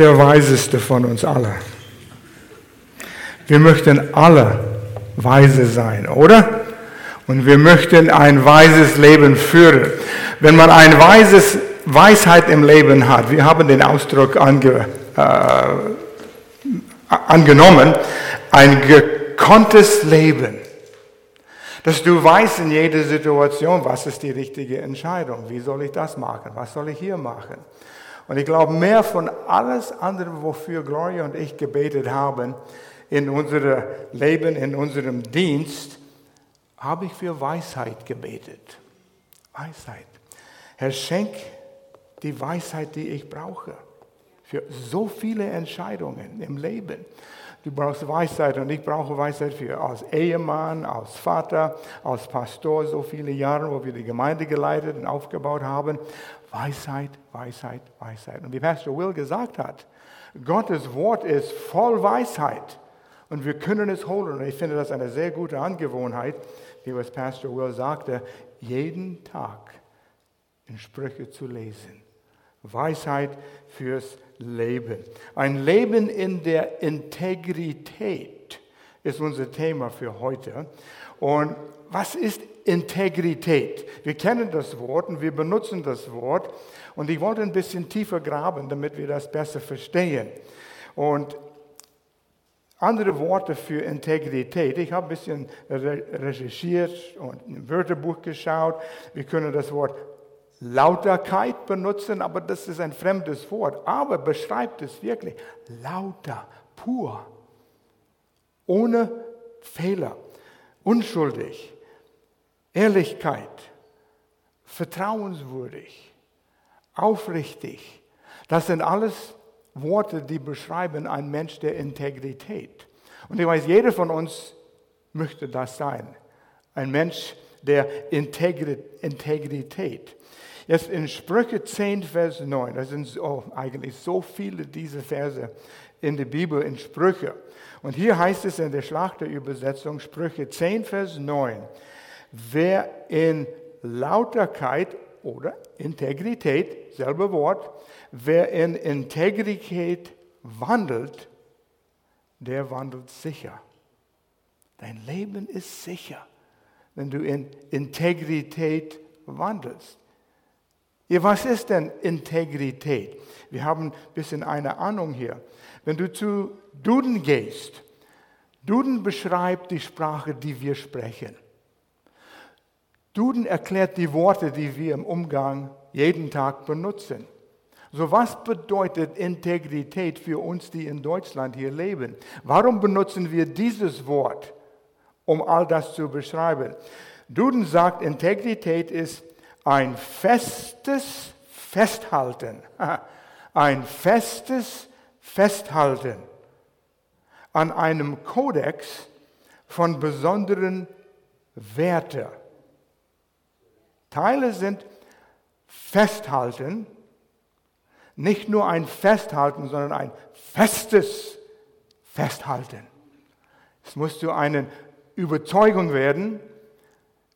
der Weiseste von uns alle. Wir möchten alle weise sein, oder? Und wir möchten ein weises Leben führen. Wenn man ein weises Weisheit im Leben hat, wir haben den Ausdruck ange, äh, angenommen, ein gekonntes Leben. Dass du weißt in jeder Situation, was ist die richtige Entscheidung, wie soll ich das machen, was soll ich hier machen. Und ich glaube, mehr von alles andere, wofür Gloria und ich gebetet haben in unserem Leben, in unserem Dienst, habe ich für Weisheit gebetet. Weisheit. Herr, schenk die Weisheit, die ich brauche. Für so viele Entscheidungen im Leben. Du brauchst Weisheit und ich brauche Weisheit für als Ehemann, als Vater, als Pastor, so viele Jahre, wo wir die Gemeinde geleitet und aufgebaut haben. Weisheit, Weisheit, Weisheit. Und wie Pastor Will gesagt hat, Gottes Wort ist voll Weisheit und wir können es holen. Und ich finde das eine sehr gute Angewohnheit, wie was Pastor Will sagte, jeden Tag in Sprüche zu lesen. Weisheit fürs Leben. Ein Leben in der Integrität ist unser Thema für heute. Und was ist Integrität? Wir kennen das Wort und wir benutzen das Wort. Und ich wollte ein bisschen tiefer graben, damit wir das besser verstehen. Und andere Worte für Integrität. Ich habe ein bisschen recherchiert und im Wörterbuch geschaut. Wir können das Wort Lauterkeit benutzen, aber das ist ein fremdes Wort. Aber beschreibt es wirklich lauter, pur, ohne Fehler, unschuldig, Ehrlichkeit, vertrauenswürdig, aufrichtig. Das sind alles Worte, die beschreiben einen Mensch der Integrität. Und ich weiß, jeder von uns möchte das sein. Ein Mensch der Integrität. Jetzt in Sprüche 10, Vers 9, das sind oh, eigentlich so viele diese Verse in der Bibel, in Sprüche. Und hier heißt es in der Schlachterübersetzung, Sprüche 10, Vers 9, wer in Lauterkeit oder Integrität, selbe Wort, wer in Integrität wandelt, der wandelt sicher. Dein Leben ist sicher, wenn du in Integrität wandelst. Ja, was ist denn Integrität? Wir haben ein bisschen eine Ahnung hier. Wenn du zu Duden gehst, Duden beschreibt die Sprache, die wir sprechen. Duden erklärt die Worte, die wir im Umgang jeden Tag benutzen. So was bedeutet Integrität für uns, die in Deutschland hier leben? Warum benutzen wir dieses Wort, um all das zu beschreiben? Duden sagt, Integrität ist ein festes Festhalten, ein festes Festhalten an einem Kodex von besonderen Werten. Teile sind Festhalten, nicht nur ein Festhalten, sondern ein festes Festhalten. Es muss zu einer Überzeugung werden,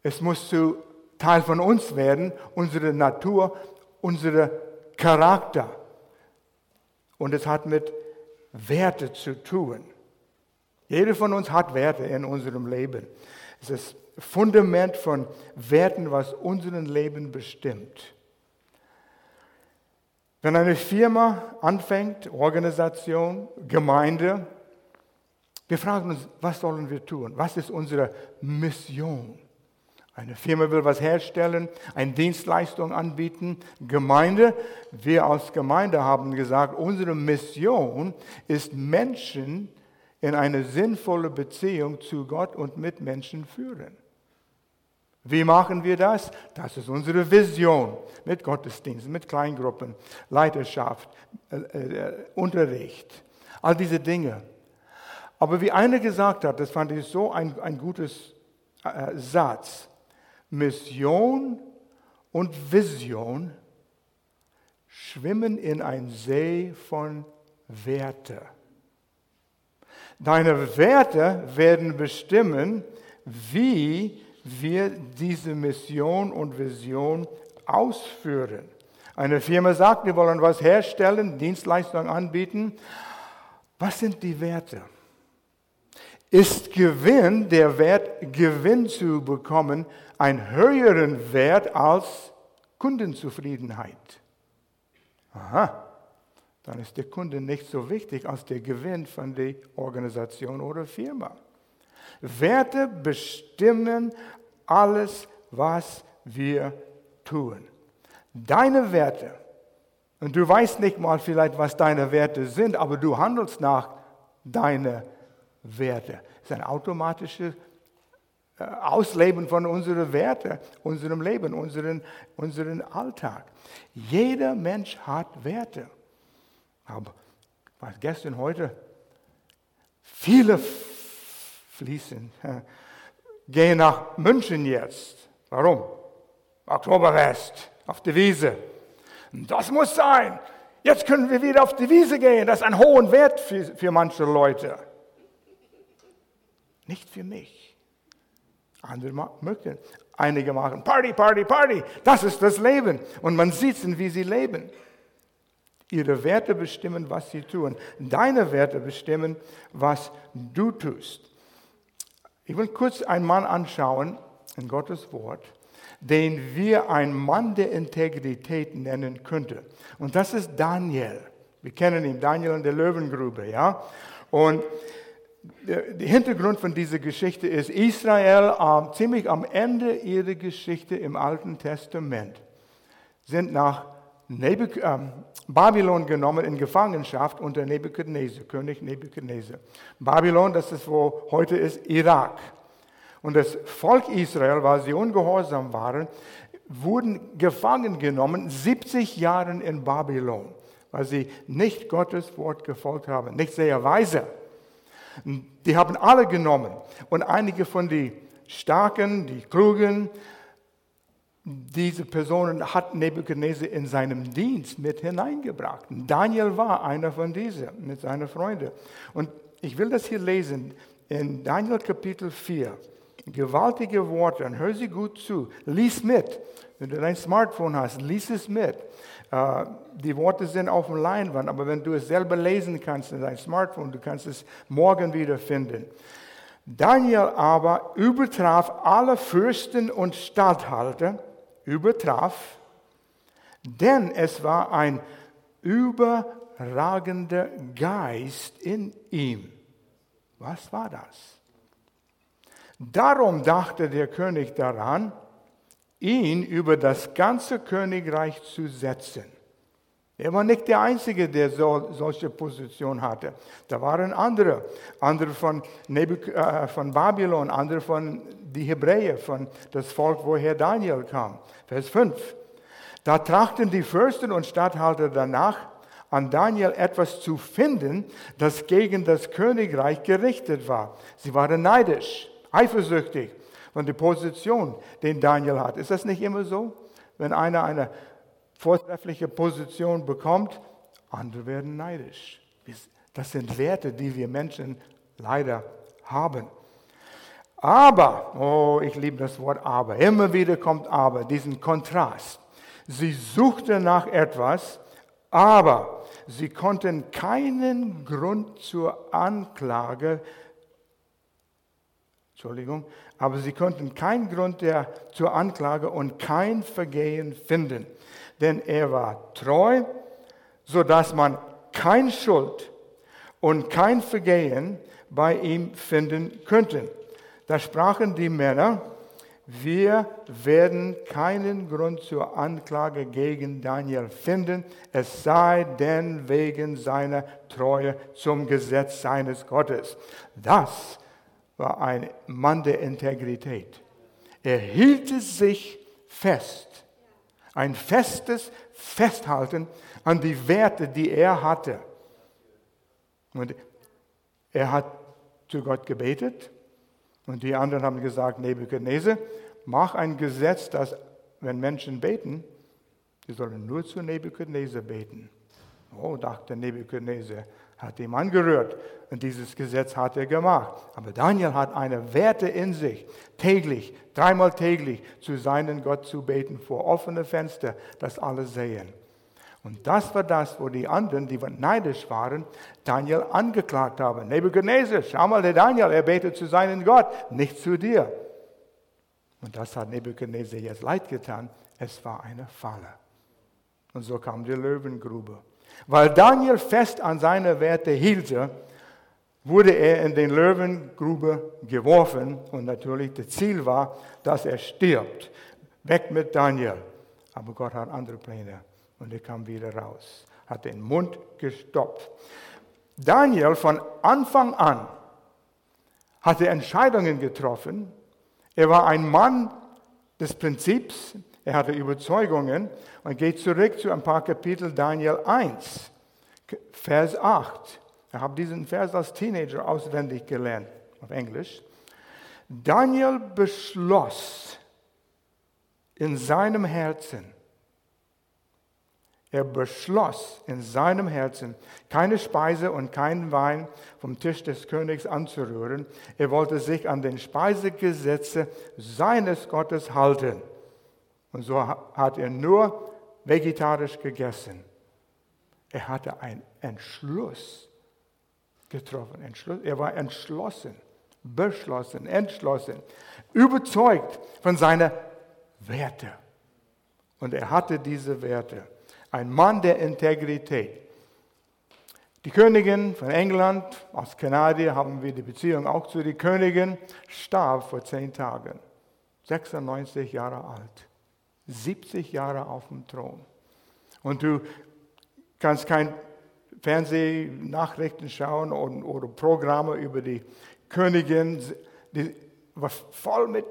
es muss zu Teil von uns werden, unsere Natur, unser Charakter. Und es hat mit Werte zu tun. Jeder von uns hat Werte in unserem Leben. Es ist das Fundament von Werten, was unser Leben bestimmt. Wenn eine Firma anfängt, Organisation, Gemeinde, wir fragen uns, was sollen wir tun? Was ist unsere Mission? Eine Firma will was herstellen, eine Dienstleistung anbieten. Gemeinde, wir als Gemeinde haben gesagt, unsere Mission ist Menschen in eine sinnvolle Beziehung zu Gott und mit Menschen führen. Wie machen wir das? Das ist unsere Vision mit Gottesdiensten, mit Kleingruppen, Leiterschaft, äh, äh, Unterricht, all diese Dinge. Aber wie einer gesagt hat, das fand ich so ein, ein gutes äh, Satz, Mission und Vision schwimmen in ein See von Werte. Deine Werte werden bestimmen, wie wir diese Mission und Vision ausführen. Eine Firma sagt, wir wollen was herstellen, Dienstleistungen anbieten. Was sind die Werte? Ist Gewinn, der Wert, Gewinn zu bekommen, ein höheren Wert als Kundenzufriedenheit? Aha, dann ist der Kunde nicht so wichtig als der Gewinn von der Organisation oder Firma. Werte bestimmen alles, was wir tun. Deine Werte, und du weißt nicht mal vielleicht, was deine Werte sind, aber du handelst nach deinen Werte. Das ist ein automatisches äh, Ausleben von unseren Werten, unserem Leben, unseren, unseren Alltag. Jeder Mensch hat Werte. Aber was gestern, heute, viele fließen, gehen nach München jetzt. Warum? Oktoberfest auf die Wiese. Das muss sein. Jetzt können wir wieder auf die Wiese gehen. Das ist ein hoher Wert für, für manche Leute. Nicht für mich. Andere möchten. Einige machen Party, Party, Party. Das ist das Leben. Und man sieht, wie sie leben. Ihre Werte bestimmen, was sie tun. Deine Werte bestimmen, was du tust. Ich will kurz einen Mann anschauen in Gottes Wort, den wir einen Mann der Integrität nennen könnten. Und das ist Daniel. Wir kennen ihn, Daniel in der Löwengrube, ja. Und der Hintergrund von dieser Geschichte ist, Israel äh, ziemlich am Ende ihrer Geschichte im Alten Testament sind nach Nebuk äh, Babylon genommen in Gefangenschaft unter Nebuchadnezzar, König Nebuchadnezzar. Babylon, das ist wo heute ist Irak. Und das Volk Israel, weil sie ungehorsam waren, wurden gefangen genommen, 70 Jahre in Babylon, weil sie nicht Gottes Wort gefolgt haben, nicht sehr weise. Die haben alle genommen und einige von den Starken, die Klugen, diese Personen hat Nebuchadnezzar in seinem Dienst mit hineingebracht. Daniel war einer von diesen mit seinen Freunden. Und ich will das hier lesen in Daniel Kapitel 4. Gewaltige Worte und hör sie gut zu. Lies mit. Wenn du dein Smartphone hast, lies es mit. Äh, die Worte sind auf dem Leinwand, aber wenn du es selber lesen kannst in dein Smartphone, du kannst es morgen wieder finden. Daniel aber übertraf alle Fürsten und Statthalter übertraf, denn es war ein überragender Geist in ihm. Was war das? Darum dachte der König daran, ihn über das ganze Königreich zu setzen. Er war nicht der Einzige, der so, solche Position hatte. Da waren andere, andere von, Nebuk äh, von Babylon, andere von die Hebräer, von das Volk, woher Daniel kam. Vers 5. Da trachten die Fürsten und Statthalter danach, an Daniel etwas zu finden, das gegen das Königreich gerichtet war. Sie waren neidisch, eifersüchtig von der Position, den Daniel hat. Ist das nicht immer so? Wenn einer eine vortreffliche Position bekommt, andere werden neidisch. Das sind Werte, die wir Menschen leider haben. Aber, oh, ich liebe das Wort aber, immer wieder kommt aber, diesen Kontrast. Sie suchte nach etwas, aber sie konnten keinen Grund zur Anklage, Entschuldigung, aber sie konnten keinen Grund der, zur Anklage und kein Vergehen finden denn er war treu, sodass man kein Schuld und kein Vergehen bei ihm finden könnte. Da sprachen die Männer, wir werden keinen Grund zur Anklage gegen Daniel finden, es sei denn wegen seiner Treue zum Gesetz seines Gottes. Das war ein Mann der Integrität. Er hielt sich fest ein festes Festhalten an die Werte, die er hatte. Und er hat zu Gott gebetet und die anderen haben gesagt, Nebuchadnezzar, mach ein Gesetz, dass wenn Menschen beten, die sollen nur zu Nebuchadnezzar beten. Oh, dachte Nebuchadnezzar, hat ihm angerührt und dieses Gesetz hat er gemacht. Aber Daniel hat eine Werte in sich, täglich, dreimal täglich zu seinem Gott zu beten, vor offene Fenster, dass alle sehen. Und das war das, wo die anderen, die neidisch waren, Daniel angeklagt haben. Nebuchadnezzar, schau mal, der Daniel, er betet zu seinem Gott, nicht zu dir. Und das hat Nebuchadnezzar jetzt leid getan. Es war eine Falle. Und so kam die Löwengrube. Weil Daniel fest an seine Werte hielt, wurde er in den Löwengrube geworfen. Und natürlich das Ziel war, dass er stirbt. Weg mit Daniel. Aber Gott hat andere Pläne. Und er kam wieder raus, hat den Mund gestopft. Daniel von Anfang an hatte Entscheidungen getroffen. Er war ein Mann des Prinzips, er hatte Überzeugungen und geht zurück zu ein paar Kapitel Daniel 1, Vers 8. Ich habe diesen Vers als Teenager auswendig gelernt auf Englisch. Daniel beschloss in seinem Herzen, er beschloss in seinem Herzen, keine Speise und keinen Wein vom Tisch des Königs anzurühren. Er wollte sich an den Speisegesetze seines Gottes halten. Und so hat er nur vegetarisch gegessen. Er hatte einen Entschluss getroffen. Er war entschlossen, beschlossen, entschlossen, überzeugt von seinen Werten. Und er hatte diese Werte ein Mann der Integrität. Die Königin von England, aus Kanadier haben wir die Beziehung auch zu der Königin, starb vor zehn Tagen, 96 Jahre alt, 70 Jahre auf dem Thron. Und du kannst kein Fernsehnachrichten schauen oder, oder Programme über die Königin, die war voll mit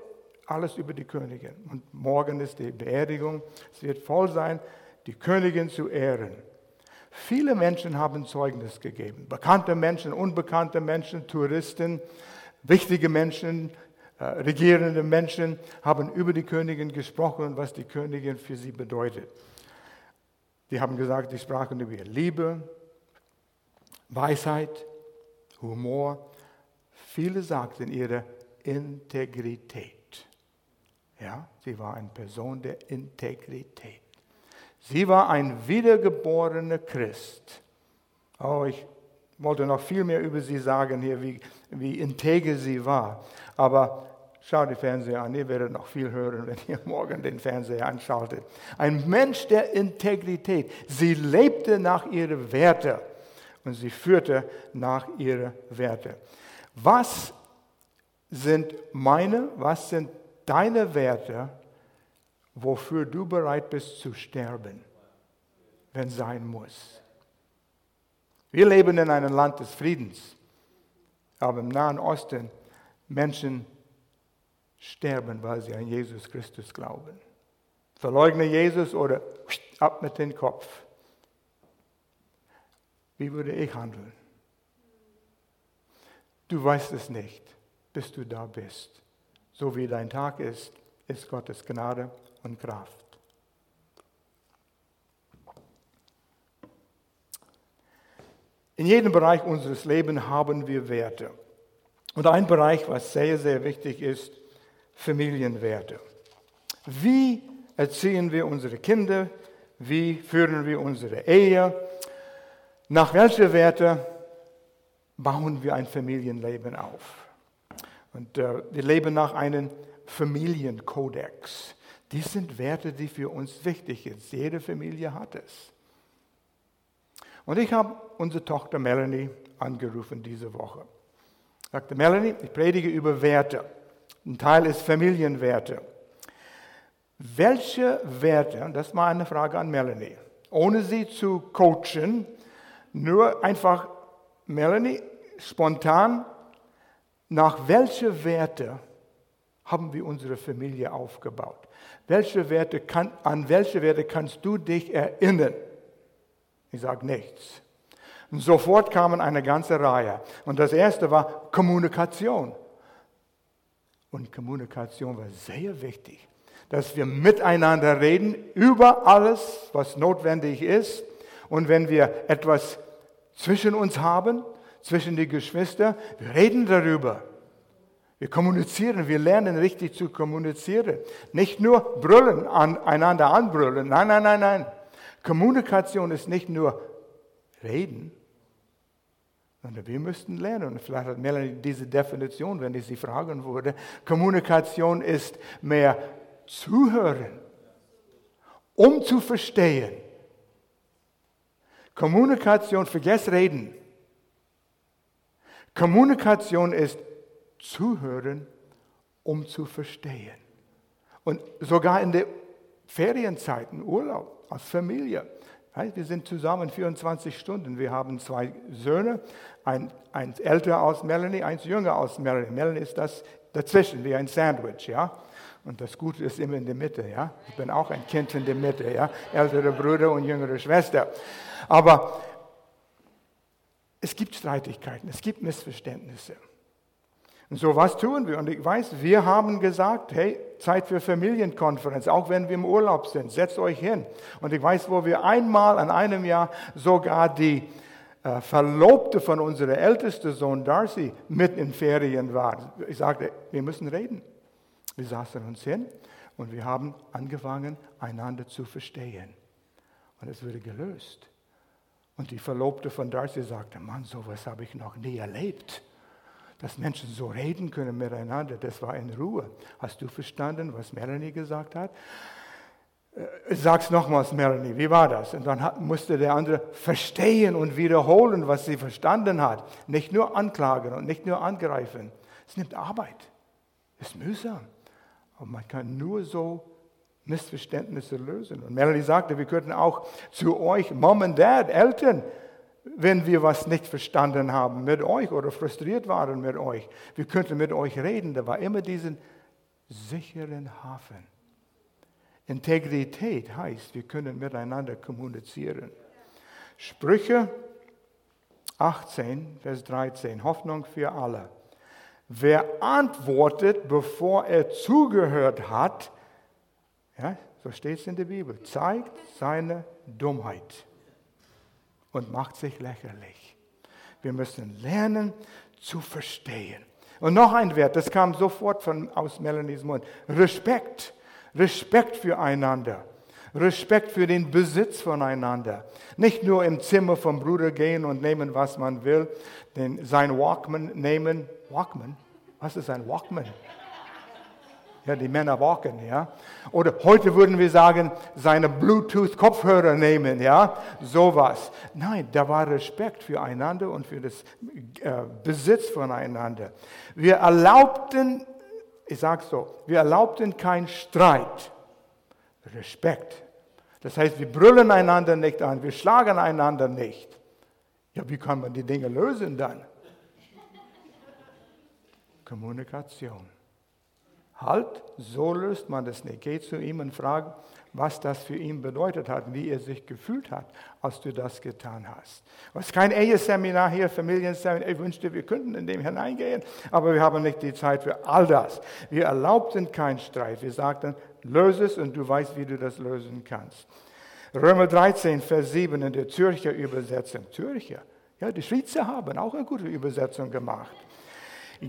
alles über die Königin. Und morgen ist die Beerdigung, es wird voll sein die Königin zu ehren. Viele Menschen haben Zeugnis gegeben. Bekannte Menschen, unbekannte Menschen, Touristen, wichtige Menschen, äh, regierende Menschen haben über die Königin gesprochen und was die Königin für sie bedeutet. Die haben gesagt, sie sprachen über ihre Liebe, Weisheit, Humor. Viele sagten ihre Integrität. Ja, sie war eine Person der Integrität. Sie war ein wiedergeborener Christ. Oh, ich wollte noch viel mehr über sie sagen hier, wie, wie integer sie war. Aber schaut die Fernseher an, ihr werdet noch viel hören, wenn ihr morgen den Fernseher anschaltet. Ein Mensch der Integrität. Sie lebte nach ihren Werten und sie führte nach ihren Werten. Was sind meine, was sind deine Werte, wofür du bereit bist zu sterben, wenn sein muss. Wir leben in einem Land des Friedens, aber im Nahen Osten Menschen sterben, weil sie an Jesus Christus glauben. Verleugne Jesus oder ab mit dem Kopf. Wie würde ich handeln? Du weißt es nicht, bis du da bist. So wie dein Tag ist, ist Gottes Gnade und Kraft. In jedem Bereich unseres Lebens haben wir Werte. Und ein Bereich, was sehr, sehr wichtig ist, Familienwerte. Wie erziehen wir unsere Kinder? Wie führen wir unsere Ehe? Nach welchen Werten bauen wir ein Familienleben auf? Und äh, wir leben nach einem Familienkodex. Dies sind Werte, die für uns wichtig sind. Jede Familie hat es. Und ich habe unsere Tochter Melanie angerufen diese Woche. Ich sagte, Melanie, ich predige über Werte. Ein Teil ist Familienwerte. Welche Werte, das war eine Frage an Melanie, ohne sie zu coachen, nur einfach, Melanie, spontan, nach welchen Werte haben wir unsere Familie aufgebaut? welche Werte kann, an welche Werte kannst du dich erinnern? Ich sage nichts. Und sofort kamen eine ganze Reihe. Und das erste war Kommunikation. Und Kommunikation war sehr wichtig, dass wir miteinander reden über alles, was notwendig ist. Und wenn wir etwas zwischen uns haben, zwischen die Geschwister, wir reden darüber. Wir kommunizieren, wir lernen richtig zu kommunizieren. Nicht nur brüllen, an, einander anbrüllen. Nein, nein, nein, nein. Kommunikation ist nicht nur reden, sondern wir müssten lernen. Und vielleicht hat Melanie diese Definition, wenn ich sie fragen würde. Kommunikation ist mehr zuhören, um zu verstehen. Kommunikation, vergesst reden. Kommunikation ist zuhören, um zu verstehen. Und sogar in der Ferienzeiten, Urlaub, als Familie. Wir sind zusammen 24 Stunden. Wir haben zwei Söhne, ein, eins älter als Melanie, eins jünger als Melanie. Melanie ist das dazwischen, wie ein Sandwich, ja. Und das Gute ist immer in der Mitte, ja. Ich bin auch ein Kind in der Mitte, ja. Ältere Brüder und jüngere Schwester. Aber es gibt Streitigkeiten, es gibt Missverständnisse. Und so was tun wir. Und ich weiß, wir haben gesagt, hey, Zeit für Familienkonferenz, auch wenn wir im Urlaub sind, setzt euch hin. Und ich weiß, wo wir einmal an einem Jahr sogar die äh, Verlobte von unserem ältesten Sohn Darcy mit in Ferien war. Ich sagte, wir müssen reden. Wir saßen uns hin und wir haben angefangen, einander zu verstehen. Und es wurde gelöst. Und die Verlobte von Darcy sagte, Mann, sowas habe ich noch nie erlebt dass Menschen so reden können miteinander. Das war in Ruhe. Hast du verstanden, was Melanie gesagt hat? Äh, sag's nochmals, Melanie, wie war das? Und dann musste der andere verstehen und wiederholen, was sie verstanden hat. Nicht nur anklagen und nicht nur angreifen. Es nimmt Arbeit. Es ist mühsam. Aber man kann nur so Missverständnisse lösen. Und Melanie sagte, wir könnten auch zu euch, Mom und Dad, Eltern, wenn wir was nicht verstanden haben mit euch oder frustriert waren mit euch. Wir könnten mit euch reden. Da war immer diesen sicheren Hafen. Integrität heißt, wir können miteinander kommunizieren. Sprüche 18, Vers 13, Hoffnung für alle. Wer antwortet, bevor er zugehört hat, ja, so steht es in der Bibel, zeigt seine Dummheit und macht sich lächerlich. Wir müssen lernen zu verstehen. Und noch ein Wert, das kam sofort von, aus Melanies Mund. Respekt. Respekt füreinander. Respekt für den Besitz voneinander. Nicht nur im Zimmer vom Bruder gehen und nehmen, was man will, den, sein Walkman nehmen. Walkman? Was ist ein Walkman? Ja, die Männer walken, ja. Oder heute würden wir sagen, seine Bluetooth-Kopfhörer nehmen, ja. Sowas. Nein, da war Respekt füreinander und für das äh, Besitz voneinander. Wir erlaubten, ich sage so, wir erlaubten keinen Streit. Respekt. Das heißt, wir brüllen einander nicht an, wir schlagen einander nicht. Ja, wie kann man die Dinge lösen dann? Kommunikation. Halt, so löst man das nicht. Geh zu ihm und frag, was das für ihn bedeutet hat, wie er sich gefühlt hat, als du das getan hast. Es ist kein Eheseminar hier, Familienseminar. Ich wünschte, wir könnten in dem hineingehen, aber wir haben nicht die Zeit für all das. Wir erlaubten keinen Streit. Wir sagten, löse es und du weißt, wie du das lösen kannst. Römer 13, Vers 7 in der Zürcher Übersetzung. Zürcher, ja, die Schweizer haben auch eine gute Übersetzung gemacht.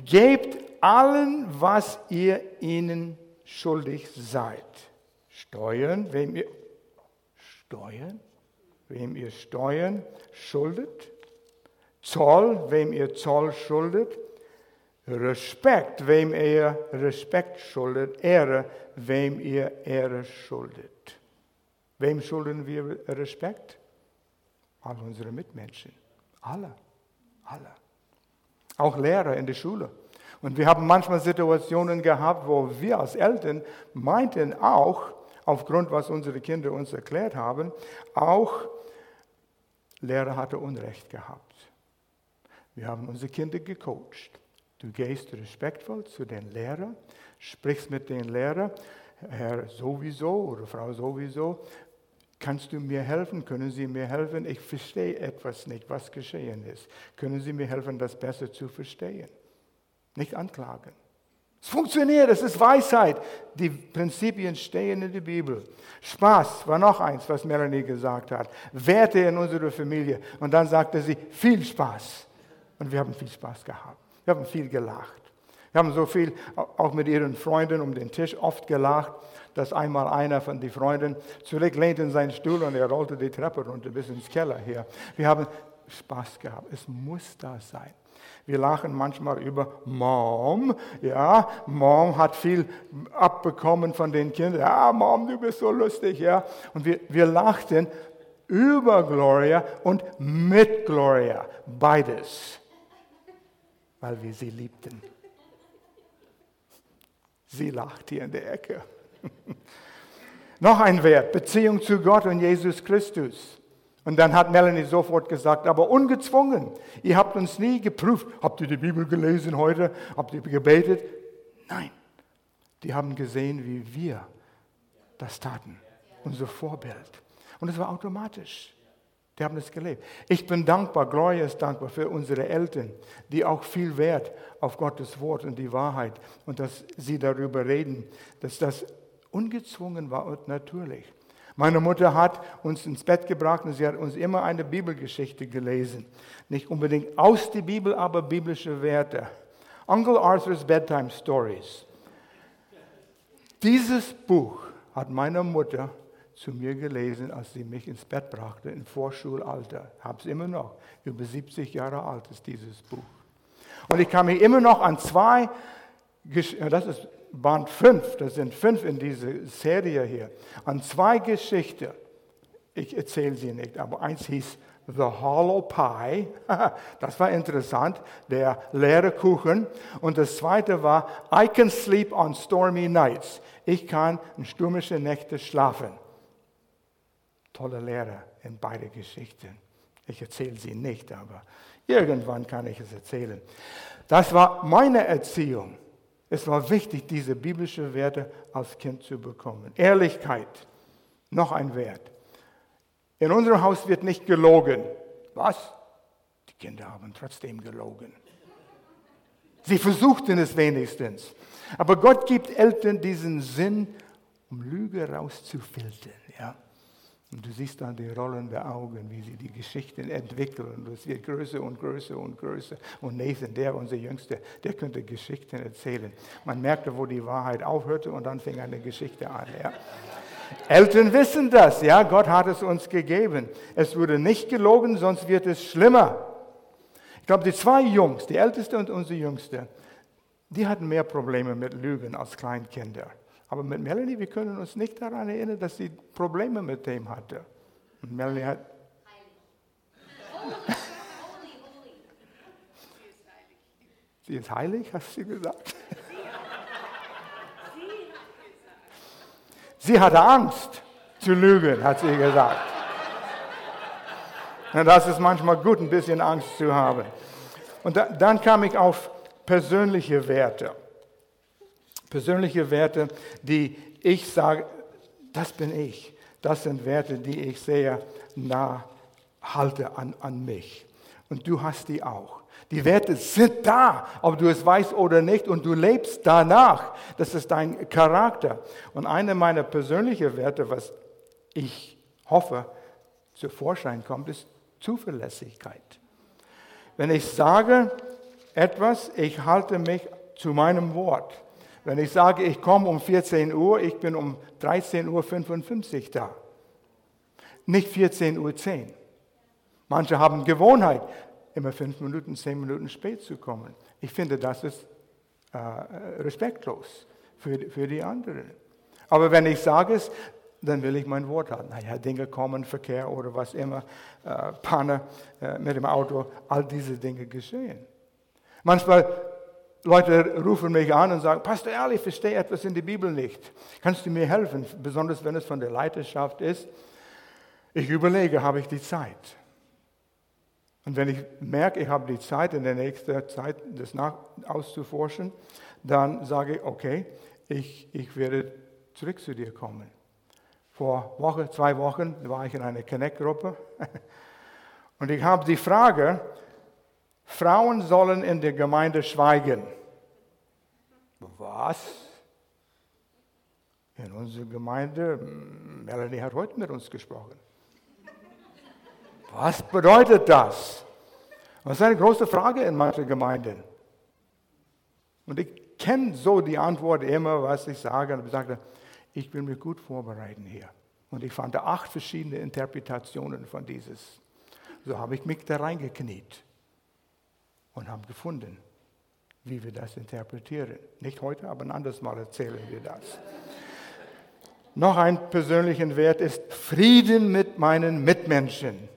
Gebt allen, was ihr ihnen schuldig seid. Steuern, wem ihr Steuern, wem ihr Steuern schuldet. Zoll, wem ihr Zoll schuldet. Respekt, wem ihr Respekt schuldet. Ehre, wem ihr Ehre schuldet. Wem schulden wir Respekt? All unsere Mitmenschen. Alle. Alle. Auch Lehrer in der Schule. Und wir haben manchmal Situationen gehabt, wo wir als Eltern meinten auch, aufgrund was unsere Kinder uns erklärt haben, auch Lehrer hatte Unrecht gehabt. Wir haben unsere Kinder gecoacht. Du gehst respektvoll zu den Lehrern, sprichst mit den Lehrern, Herr sowieso oder Frau sowieso, Kannst du mir helfen? Können Sie mir helfen? Ich verstehe etwas nicht, was geschehen ist. Können Sie mir helfen, das besser zu verstehen? Nicht anklagen. Es funktioniert, es ist Weisheit. Die Prinzipien stehen in der Bibel. Spaß war noch eins, was Melanie gesagt hat. Werte in unserer Familie. Und dann sagte sie, viel Spaß. Und wir haben viel Spaß gehabt. Wir haben viel gelacht. Wir haben so viel auch mit ihren Freunden um den Tisch oft gelacht, dass einmal einer von den Freunden zurücklehnte in seinen Stuhl und er rollte die Treppe runter bis ins Keller her. Wir haben Spaß gehabt. Es muss da sein. Wir lachen manchmal über Mom. Ja, Mom hat viel abbekommen von den Kindern. Ja, Mom, du bist so lustig. Ja, und wir, wir lachten über Gloria und mit Gloria. Beides. Weil wir sie liebten. Sie lacht hier in der Ecke. Noch ein Wert, Beziehung zu Gott und Jesus Christus. Und dann hat Melanie sofort gesagt, aber ungezwungen. Ihr habt uns nie geprüft. Habt ihr die Bibel gelesen heute? Habt ihr gebetet? Nein. Die haben gesehen, wie wir das taten. Unser Vorbild. Und es war automatisch. Die haben es gelebt. Ich bin dankbar, Gloria ist dankbar für unsere Eltern, die auch viel Wert auf Gottes Wort und die Wahrheit und dass sie darüber reden, dass das ungezwungen war und natürlich. Meine Mutter hat uns ins Bett gebracht und sie hat uns immer eine Bibelgeschichte gelesen. Nicht unbedingt aus der Bibel, aber biblische Werte. Uncle Arthur's Bedtime Stories. Dieses Buch hat meine Mutter zu mir gelesen, als sie mich ins Bett brachte, im Vorschulalter. Habe es immer noch. Über 70 Jahre alt ist dieses Buch. Und ich kann mich immer noch an zwei, das ist Band 5, das sind fünf in dieser Serie hier, an zwei Geschichten. Ich erzähle sie nicht, aber eins hieß The Hollow Pie. Das war interessant, der leere Kuchen. Und das zweite war I can sleep on stormy nights. Ich kann in stürmische Nächte schlafen. Tolle Lehre in beide Geschichten. Ich erzähle sie nicht, aber irgendwann kann ich es erzählen. Das war meine Erziehung. Es war wichtig, diese biblischen Werte als Kind zu bekommen. Ehrlichkeit, noch ein Wert. In unserem Haus wird nicht gelogen. Was? Die Kinder haben trotzdem gelogen. Sie versuchten es wenigstens. Aber Gott gibt Eltern diesen Sinn, um Lüge rauszufiltern. Ja? Und du siehst dann die rollenden Augen, wie sie die Geschichten entwickeln. Und es wird größer und größer und größer. Und Nathan, der unser Jüngste, der könnte Geschichten erzählen. Man merkte, wo die Wahrheit aufhörte und dann fing eine Geschichte an. Ja. Eltern wissen das, ja, Gott hat es uns gegeben. Es wurde nicht gelogen, sonst wird es schlimmer. Ich glaube, die zwei Jungs, die Älteste und unser Jüngste, die hatten mehr Probleme mit Lügen als Kleinkinder. Aber mit Melanie, wir können uns nicht daran erinnern, dass sie Probleme mit dem hatte. Und Melanie hat. Sie ist heilig, hast du gesagt? Sie hatte Angst zu lügen, hat sie gesagt. Und das ist manchmal gut, ein bisschen Angst zu haben. Und da, dann kam ich auf persönliche Werte persönliche Werte, die ich sage, das bin ich. Das sind Werte, die ich sehr nah halte an, an mich. Und du hast die auch. Die Werte sind da, ob du es weißt oder nicht, und du lebst danach. Das ist dein Charakter. Und eine meiner persönlichen Werte, was ich hoffe, zu Vorschein kommt, ist Zuverlässigkeit. Wenn ich sage etwas, ich halte mich zu meinem Wort. Wenn ich sage, ich komme um 14 Uhr, ich bin um 13.55 Uhr da. Nicht 14.10 Uhr. Manche haben Gewohnheit, immer fünf Minuten, zehn Minuten spät zu kommen. Ich finde, das ist äh, respektlos für, für die anderen. Aber wenn ich sage es, dann will ich mein Wort haben. Naja, Dinge kommen, Verkehr oder was immer, äh, Panne äh, mit dem Auto, all diese Dinge geschehen. Manchmal Leute rufen mich an und sagen, Pastor Ehrlich, ich verstehe etwas in der Bibel nicht. Kannst du mir helfen, besonders wenn es von der Leiterschaft ist? Ich überlege, habe ich die Zeit? Und wenn ich merke, ich habe die Zeit in der nächsten Zeit, das nach auszuforschen, dann sage ich, okay, ich, ich werde zurück zu dir kommen. Vor Woche, zwei Wochen war ich in einer Connect-Gruppe und ich habe die Frage, Frauen sollen in der Gemeinde schweigen. Was? In unserer Gemeinde, Melanie hat heute mit uns gesprochen. Was bedeutet das? Das ist eine große Frage in manchen Gemeinden. Und ich, kenne so die Antwort immer, was ich sage. Und ich sagte, ich will mich gut vorbereiten hier. Und ich fand acht verschiedene Interpretationen von dieses. So habe ich mich da reingekniet und habe gefunden, wie wir das interpretieren. Nicht heute, aber ein anderes Mal erzählen wir das. Noch ein persönlicher Wert ist Frieden mit meinen Mitmenschen.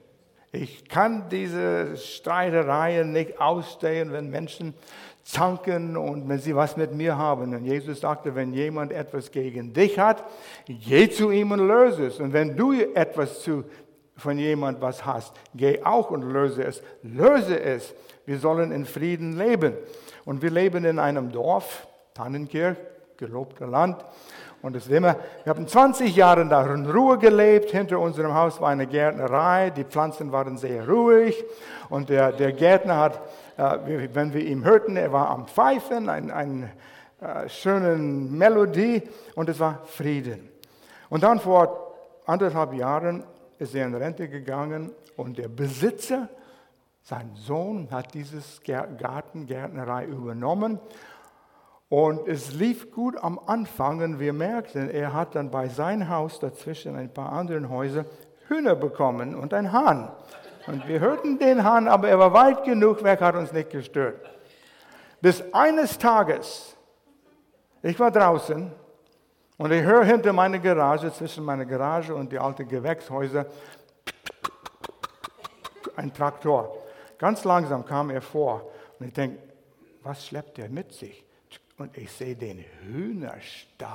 Ich kann diese Streitereien nicht ausstehen, wenn Menschen zanken und wenn sie was mit mir haben. Und Jesus sagte, wenn jemand etwas gegen dich hat, geh zu ihm und löse es. Und wenn du etwas zu, von jemand was hast, geh auch und löse es. Löse es. Wir sollen in Frieden leben. Und wir leben in einem Dorf, Tannenkirch, gelobter Land. Und es immer, wir haben 20 Jahre da in Ruhe gelebt. Hinter unserem Haus war eine Gärtnerei. Die Pflanzen waren sehr ruhig. Und der, der Gärtner hat, äh, wenn wir ihn hörten, er war am Pfeifen, eine ein, äh, schöne Melodie. Und es war Frieden. Und dann vor anderthalb Jahren ist er in Rente gegangen. Und der Besitzer, sein Sohn, hat dieses Gartengärtnerei übernommen. Und es lief gut am Anfang und wir merkten, er hat dann bei seinem Haus dazwischen ein paar anderen Häuser Hühner bekommen und ein Hahn. Und wir hörten den Hahn, aber er war weit genug weg, hat uns nicht gestört. Bis eines Tages, ich war draußen und ich höre hinter meiner Garage, zwischen meiner Garage und die alten Gewächshäuser, ein Traktor. Ganz langsam kam er vor und ich denke, was schleppt er mit sich? und ich sehe den Hühnerstall.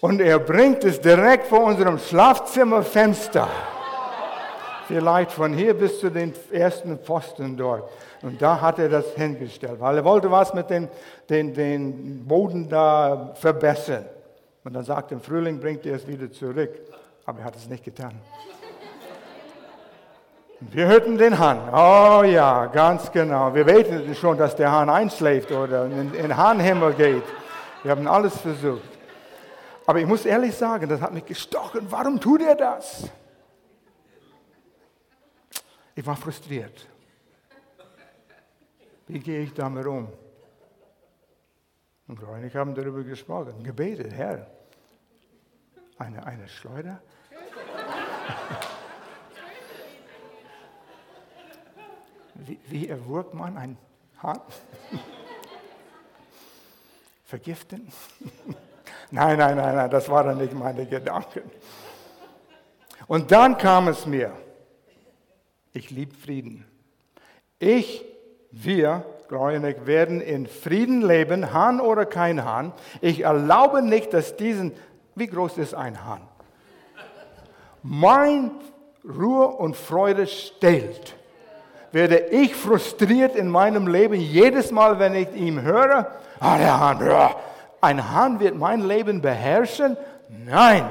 Und er bringt es direkt vor unserem Schlafzimmerfenster. Vielleicht von hier bis zu den ersten Pfosten dort. Und da hat er das hingestellt, weil er wollte was mit dem den, den Boden da verbessern. Und dann sagt er, im Frühling bringt er es wieder zurück. Aber er hat es nicht getan. Wir hörten den Hahn. Oh ja, ganz genau. Wir weteten schon, dass der Hahn einschläft oder in den Hahnhimmel geht. Wir haben alles versucht. Aber ich muss ehrlich sagen, das hat mich gestochen. Warum tut er das? Ich war frustriert. Wie gehe ich damit um? Und ich haben darüber gesprochen, gebetet, Herr, eine, eine Schleuder? Wie, wie erwürgt man ein Hahn? Vergiften? nein, nein, nein, nein, das waren nicht meine Gedanken. Und dann kam es mir, ich liebe Frieden. Ich, wir, Gloryneck, werden in Frieden leben, Hahn oder kein Hahn. Ich erlaube nicht, dass diesen, wie groß ist ein Hahn? Mein Ruhe und Freude stellt werde ich frustriert in meinem Leben jedes Mal, wenn ich ihn höre. Ah, der Hahn, ein Hahn wird mein Leben beherrschen? Nein.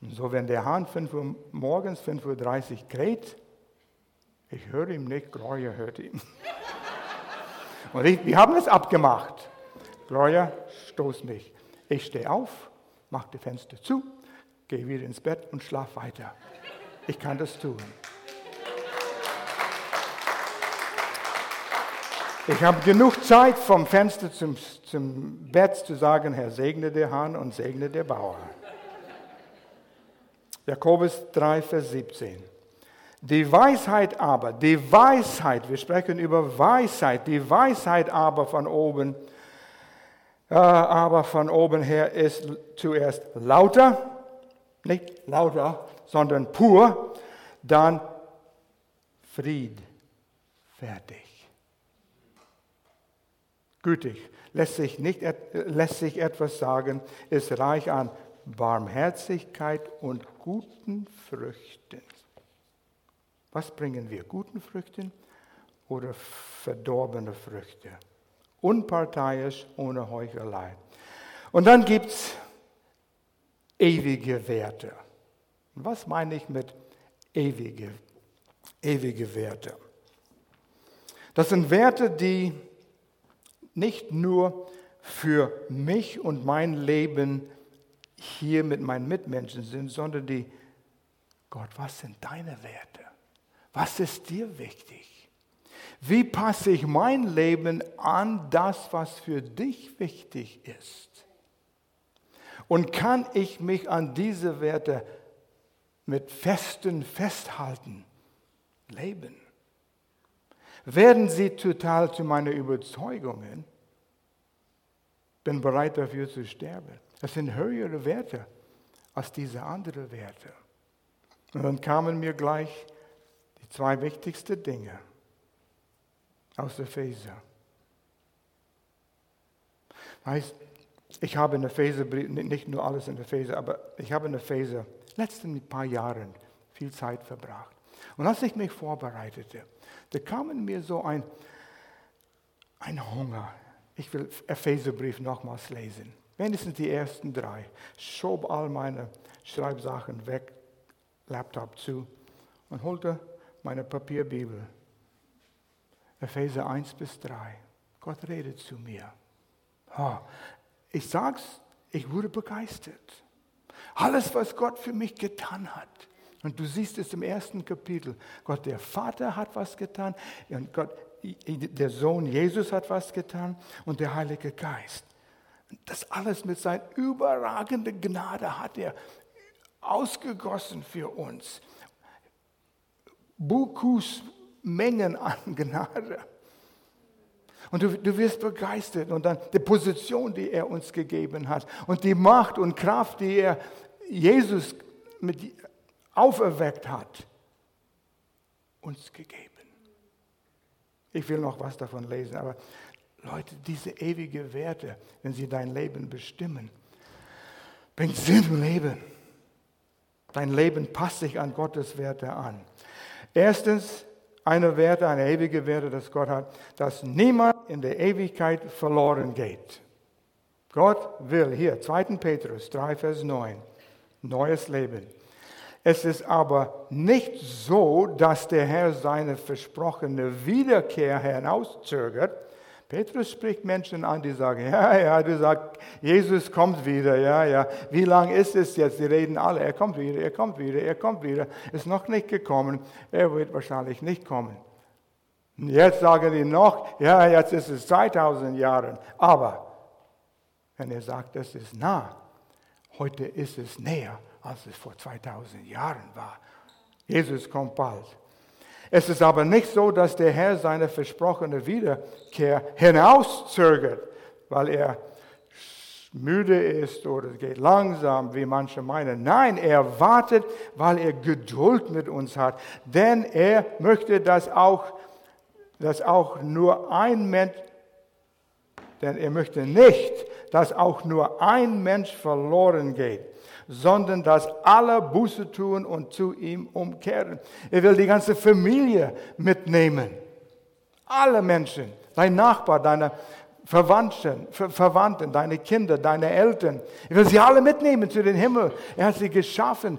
Und so, wenn der Hahn 5 Uhr morgens, 5.30 Uhr kräht, ich höre ihn nicht, Gloria hört ihn. Und ich, wir haben es abgemacht. Gloria, stoß mich. Ich stehe auf, mache die Fenster zu, gehe wieder ins Bett und schlafe weiter. Ich kann das tun. Ich habe genug Zeit vom Fenster zum, zum Bett zu sagen, Herr, segne der Hahn und segne der Bauer. Jakobus 3, Vers 17. Die Weisheit aber, die Weisheit, wir sprechen über Weisheit, die Weisheit aber von oben, äh, aber von oben her ist zuerst lauter, nicht lauter, sondern pur, dann friedfertig. Gütig, lässt sich, nicht, lässt sich etwas sagen, ist reich an Barmherzigkeit und guten Früchten. Was bringen wir? Guten Früchten oder verdorbene Früchte? Unparteiisch, ohne Heuchelei. Und dann gibt es ewige Werte. Was meine ich mit ewige, ewige Werte? Das sind Werte, die nicht nur für mich und mein Leben hier mit meinen Mitmenschen sind, sondern die, Gott, was sind deine Werte? Was ist dir wichtig? Wie passe ich mein Leben an das, was für dich wichtig ist? Und kann ich mich an diese Werte mit festen Festhalten leben? Werden sie total zu meinen Überzeugungen? Bin bereit dafür zu sterben. Das sind höhere Werte als diese anderen Werte. Und dann kamen mir gleich die zwei wichtigsten Dinge aus Epheser. Heißt, ich habe in Epheser, nicht nur alles in Epheser, aber ich habe in Epheser letzten paar Jahren viel Zeit verbracht. Und als ich mich vorbereitete, da kam in mir so ein, ein Hunger. Ich will Epheserbrief nochmals lesen. Wenigstens die ersten drei. Schob all meine Schreibsachen weg, Laptop zu und holte meine Papierbibel. Epheser 1 bis 3. Gott redet zu mir. Oh, ich sag's, ich wurde begeistert. Alles, was Gott für mich getan hat. Und du siehst es im ersten Kapitel. Gott, der Vater hat was getan. Und Gott, der Sohn Jesus hat was getan. Und der Heilige Geist. Das alles mit seiner überragenden Gnade hat er ausgegossen für uns. Bukus Mengen an Gnade. Und du, du wirst begeistert und dann die Position, die er uns gegeben hat und die Macht und Kraft, die er Jesus mit auferweckt hat, uns gegeben. Ich will noch was davon lesen, aber Leute, diese ewige Werte, wenn sie dein Leben bestimmen, bringt Sinn im Leben. Dein Leben passt sich an Gottes Werte an. Erstens, eine Werte, eine ewige Werte, das Gott hat, dass niemand in der Ewigkeit verloren geht. Gott will, hier 2. Petrus 3, Vers 9, neues Leben. Es ist aber nicht so, dass der Herr seine versprochene Wiederkehr hinauszögert, Petrus spricht Menschen an, die sagen, ja, ja, du sagst, Jesus kommt wieder, ja, ja. Wie lange ist es jetzt? Die reden alle, er kommt wieder, er kommt wieder, er kommt wieder. Ist noch nicht gekommen, er wird wahrscheinlich nicht kommen. Jetzt sagen die noch, ja, jetzt ist es 2000 Jahre. Aber wenn er sagt, es ist nah, heute ist es näher, als es vor 2000 Jahren war. Jesus kommt bald. Es ist aber nicht so, dass der Herr seine versprochene Wiederkehr hinauszögert, weil er müde ist oder geht langsam, wie manche meinen. Nein, er wartet, weil er Geduld mit uns hat. Denn er möchte, dass auch, dass auch nur ein Mensch, denn er möchte nicht, dass auch nur ein Mensch verloren geht sondern dass alle Buße tun und zu ihm umkehren. Er will die ganze Familie mitnehmen. Alle Menschen, dein Nachbar, deine Verwandten, Verwandten, deine Kinder, deine Eltern. Er will sie alle mitnehmen zu den Himmel. Er hat sie geschaffen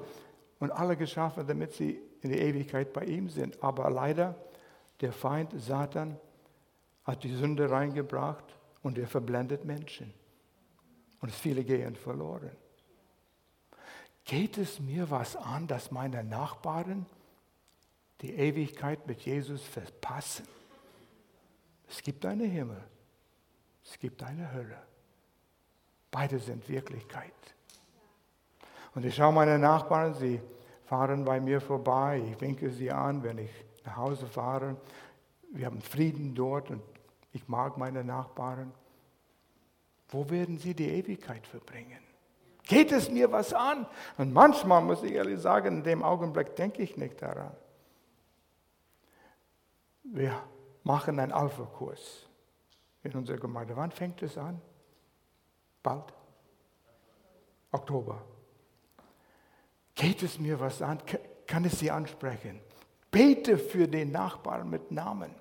und alle geschaffen, damit sie in die Ewigkeit bei ihm sind. Aber leider, der Feind Satan hat die Sünde reingebracht und er verblendet Menschen. Und viele gehen verloren. Geht es mir was an, dass meine Nachbarn die Ewigkeit mit Jesus verpassen? Es gibt einen Himmel, es gibt eine Hölle. Beide sind Wirklichkeit. Und ich schaue meine Nachbarn, sie fahren bei mir vorbei, ich winke sie an, wenn ich nach Hause fahre. Wir haben Frieden dort und ich mag meine Nachbarn. Wo werden sie die Ewigkeit verbringen? Geht es mir was an? Und manchmal muss ich ehrlich sagen, in dem Augenblick denke ich nicht daran. Wir machen einen Alpha-Kurs in unserer Gemeinde. Wann fängt es an? Bald? Oktober. Geht es mir was an? Kann ich Sie ansprechen? Bete für den Nachbarn mit Namen,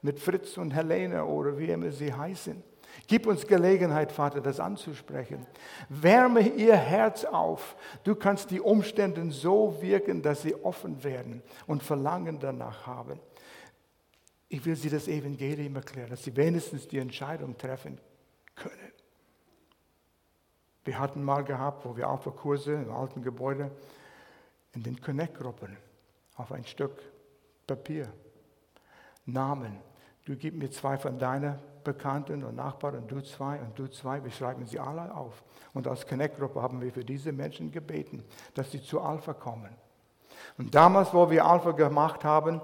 mit Fritz und Helene oder wie immer sie heißen. Gib uns Gelegenheit, Vater, das anzusprechen. Wärme ihr Herz auf. Du kannst die Umstände so wirken, dass sie offen werden und Verlangen danach haben. Ich will sie das Evangelium erklären, dass sie wenigstens die Entscheidung treffen können. Wir hatten mal gehabt, wo wir Alpha-Kurse im alten Gebäude in den Connect-Gruppen auf ein Stück Papier Namen du gib mir zwei von deinen Bekannten und Nachbarn und du zwei und du zwei. Wir schreiben sie alle auf. Und als Connect-Gruppe haben wir für diese Menschen gebeten, dass sie zu Alpha kommen. Und damals, wo wir Alpha gemacht haben,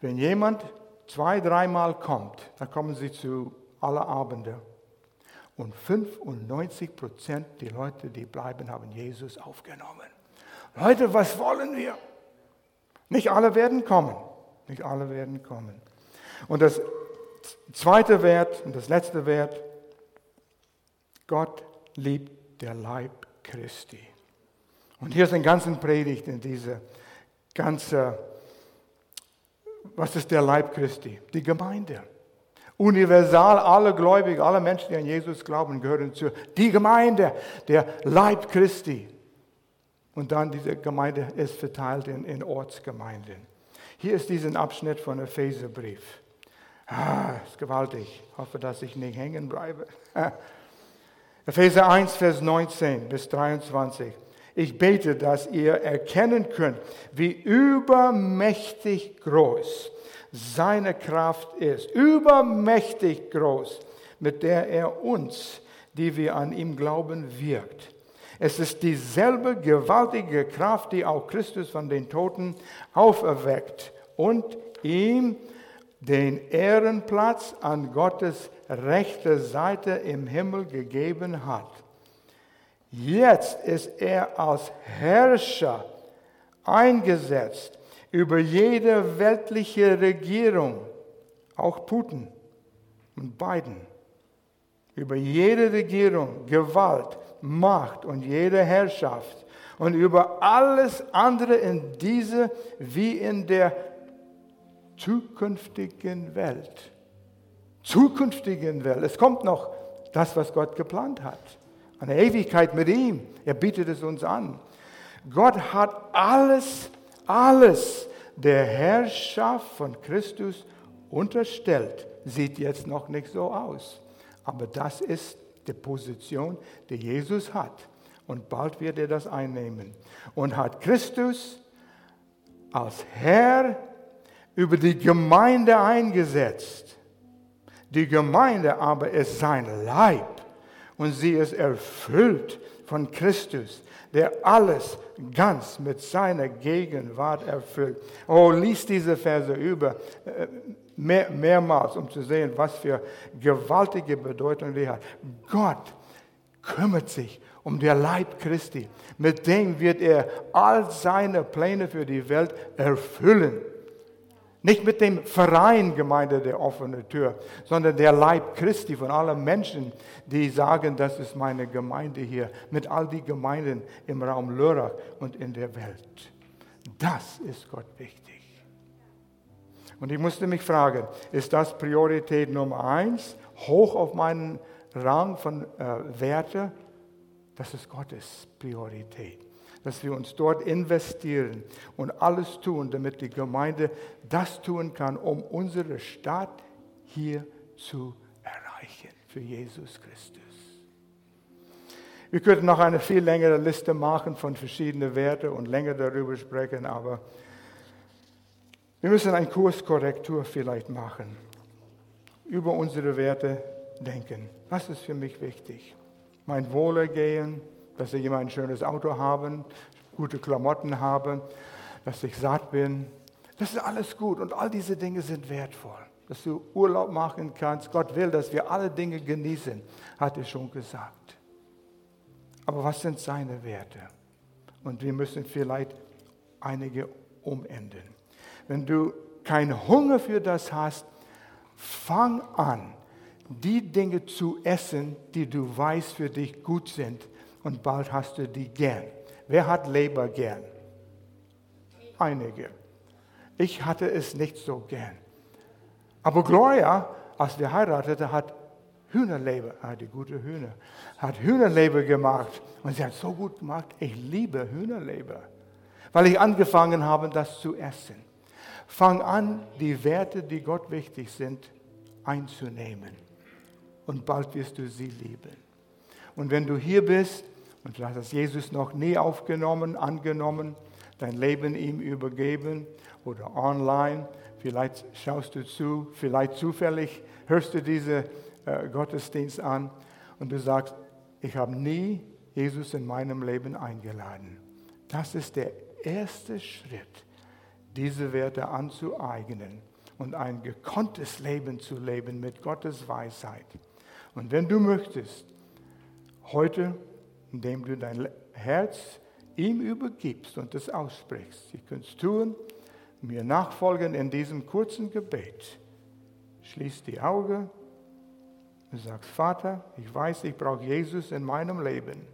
wenn jemand zwei, dreimal kommt, dann kommen sie zu aller Abende. Und 95 Prozent der Leute, die bleiben, haben Jesus aufgenommen. Leute, was wollen wir? Nicht alle werden kommen. Nicht alle werden kommen. Und das zweite Wert und das letzte Wert, Gott liebt der Leib Christi. Und hier ist ein ganzen Predigt in diese ganze, was ist der Leib Christi? Die Gemeinde. Universal, alle Gläubigen, alle Menschen, die an Jesus glauben, gehören zu. Die Gemeinde, der Leib Christi. Und dann diese Gemeinde ist verteilt in, in Ortsgemeinden. Hier ist diesen Abschnitt von Epheserbrief. Ah, ist gewaltig. Ich hoffe, dass ich nicht hängen bleibe. Epheser 1, Vers 19 bis 23. Ich bete, dass ihr erkennen könnt, wie übermächtig groß seine Kraft ist. Übermächtig groß, mit der er uns, die wir an ihm glauben, wirkt. Es ist dieselbe gewaltige Kraft, die auch Christus von den Toten auferweckt und ihm den Ehrenplatz an Gottes rechter Seite im Himmel gegeben hat. Jetzt ist er als Herrscher eingesetzt über jede weltliche Regierung, auch Putin und Biden, über jede Regierung, Gewalt, Macht und jede Herrschaft und über alles andere in dieser wie in der zukünftigen Welt. Zukünftigen Welt. Es kommt noch das, was Gott geplant hat. Eine Ewigkeit mit ihm. Er bietet es uns an. Gott hat alles, alles der Herrschaft von Christus unterstellt. Sieht jetzt noch nicht so aus. Aber das ist die Position, die Jesus hat. Und bald wird er das einnehmen. Und hat Christus als Herr über die Gemeinde eingesetzt. Die Gemeinde aber ist sein Leib und sie ist erfüllt von Christus, der alles ganz mit seiner Gegenwart erfüllt. Oh, lies diese Verse über äh, mehr, mehrmals, um zu sehen, was für gewaltige Bedeutung die hat. Gott kümmert sich um den Leib Christi. Mit dem wird er all seine Pläne für die Welt erfüllen. Nicht mit dem Verein Gemeinde der offene Tür, sondern der Leib Christi von allen Menschen, die sagen, das ist meine Gemeinde hier, mit all die Gemeinden im Raum Lörrach und in der Welt. Das ist Gott wichtig. Und ich musste mich fragen, ist das Priorität Nummer eins, hoch auf meinen Rang von äh, Werte? Das ist Gottes Priorität dass wir uns dort investieren und alles tun, damit die Gemeinde das tun kann, um unsere Stadt hier zu erreichen für Jesus Christus. Wir könnten noch eine viel längere Liste machen von verschiedenen Werten und länger darüber sprechen, aber wir müssen eine Kurskorrektur vielleicht machen, über unsere Werte denken. Was ist für mich wichtig? Mein Wohlergehen, dass ich immer ein schönes Auto habe, gute Klamotten habe, dass ich satt bin. Das ist alles gut und all diese Dinge sind wertvoll. Dass du Urlaub machen kannst. Gott will, dass wir alle Dinge genießen, hat er schon gesagt. Aber was sind seine Werte? Und wir müssen vielleicht einige umenden. Wenn du keinen Hunger für das hast, fang an, die Dinge zu essen, die du weißt für dich gut sind und bald hast du die gern. Wer hat Leber gern? Einige. Ich hatte es nicht so gern. Aber Gloria, als wir heirateten, hat Hühnerleber, ah, die gute Hühner, hat Hühnerleber gemacht. Und sie hat so gut gemacht, ich liebe Hühnerleber. Weil ich angefangen habe, das zu essen. Fang an, die Werte, die Gott wichtig sind, einzunehmen. Und bald wirst du sie lieben. Und wenn du hier bist und vielleicht hast Jesus noch nie aufgenommen, angenommen, dein Leben ihm übergeben oder online. vielleicht schaust du zu, vielleicht zufällig hörst du diesen äh, Gottesdienst an und du sagst, ich habe nie Jesus in meinem Leben eingeladen. Das ist der erste Schritt, diese Werte anzueignen und ein gekonntes Leben zu leben mit Gottes Weisheit. Und wenn du möchtest, heute, indem du dein Herz ihm übergibst und es aussprichst, ihr könnt es tun, mir nachfolgen in diesem kurzen Gebet. Schließ die Augen und sagst, Vater, ich weiß, ich brauche Jesus in meinem Leben.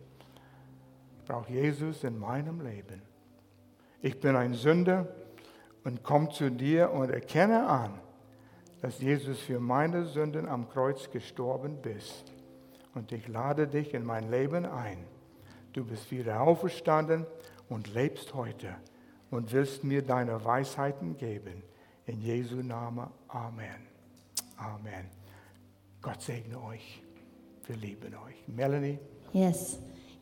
Ich brauche Jesus in meinem Leben. Ich bin ein Sünder und komme zu dir und erkenne an, dass Jesus für meine Sünden am Kreuz gestorben bist. Und ich lade dich in mein Leben ein. Du bist wieder auferstanden und lebst heute und willst mir deine Weisheiten geben. In Jesu Namen. Amen. Amen. Gott segne euch. Wir lieben euch. Melanie? Yes.